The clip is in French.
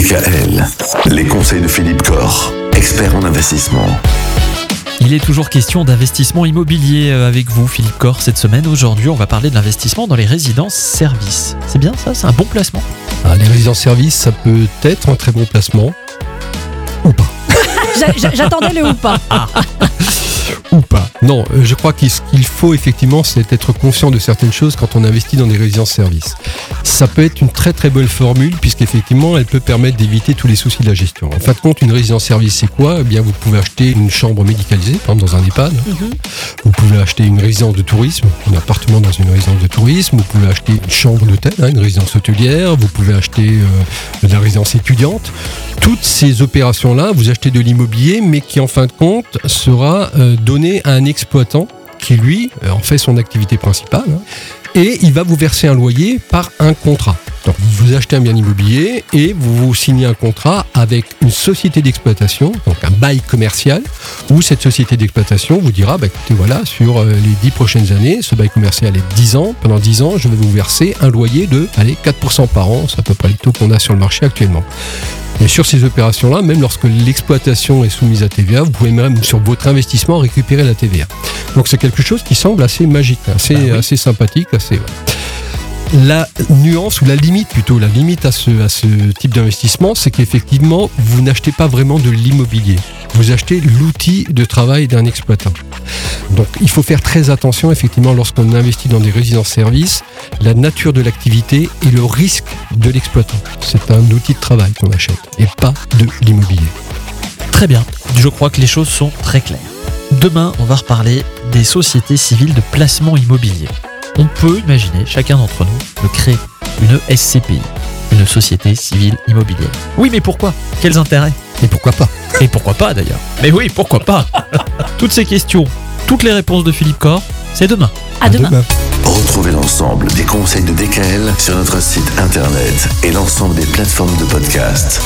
DKL, les conseils de Philippe Corr, expert en investissement. Il est toujours question d'investissement immobilier euh, avec vous, Philippe Corr, cette semaine. Aujourd'hui, on va parler de l'investissement dans les résidences services. C'est bien ça C'est un bon placement Ah, les résidences services, ça peut être un très bon placement. Ou pas. J'a- j'a- J'attendais le ou pas. Non, euh, je crois qu'il faut effectivement, c'est être conscient de certaines choses quand on investit dans des résidences services. Ça peut être une très très bonne formule puisqu'effectivement, elle peut permettre d'éviter tous les soucis de la gestion. En fin de compte, une résidence service, c'est quoi? Eh bien, vous pouvez acheter une chambre médicalisée, par exemple dans un EHPAD. Vous pouvez acheter une résidence de tourisme, un appartement dans une résidence de tourisme. Vous pouvez acheter une chambre d'hôtel, hein, une résidence hôtelière. Vous pouvez acheter euh, de la résidence étudiante. Toutes ces opérations-là, vous achetez de l'immobilier, mais qui en fin de compte sera euh, donné à un exploitant qui lui euh, en fait son activité principale. hein, et il va vous verser un loyer par un contrat. Donc vous achetez un bien immobilier et vous vous signez un contrat avec une société d'exploitation, donc un bail commercial, où cette société d'exploitation vous dira, bah, écoutez, voilà, sur euh, les 10 prochaines années, ce bail commercial est 10 ans, pendant 10 ans, je vais vous verser un loyer de, allez, 4% par an, c'est à peu près le taux qu'on a sur le marché actuellement. Et sur ces opérations-là, même lorsque l'exploitation est soumise à TVA, vous pouvez même sur votre investissement récupérer la TVA. Donc c'est quelque chose qui semble assez magique, assez, assez sympathique, assez. La nuance ou la limite plutôt, la limite à ce, à ce type d'investissement, c'est qu'effectivement, vous n'achetez pas vraiment de l'immobilier. Vous achetez l'outil de travail d'un exploitant. Donc il faut faire très attention effectivement lorsqu'on investit dans des résidences-services, la nature de l'activité et le risque de l'exploitant. C'est un outil de travail qu'on achète et pas de l'immobilier. Très bien. Je crois que les choses sont très claires. Demain, on va reparler des sociétés civiles de placement immobilier. On peut imaginer, chacun d'entre nous, de créer une SCPI, une société civile immobilière. Oui, mais pourquoi? Quels intérêts? Et pourquoi pas? Et pourquoi pas d'ailleurs? Mais oui, pourquoi pas? Toutes ces questions, toutes les réponses de Philippe Corr, c'est demain. À demain. Retrouvez l'ensemble des conseils de DKL sur notre site internet et l'ensemble des plateformes de podcast.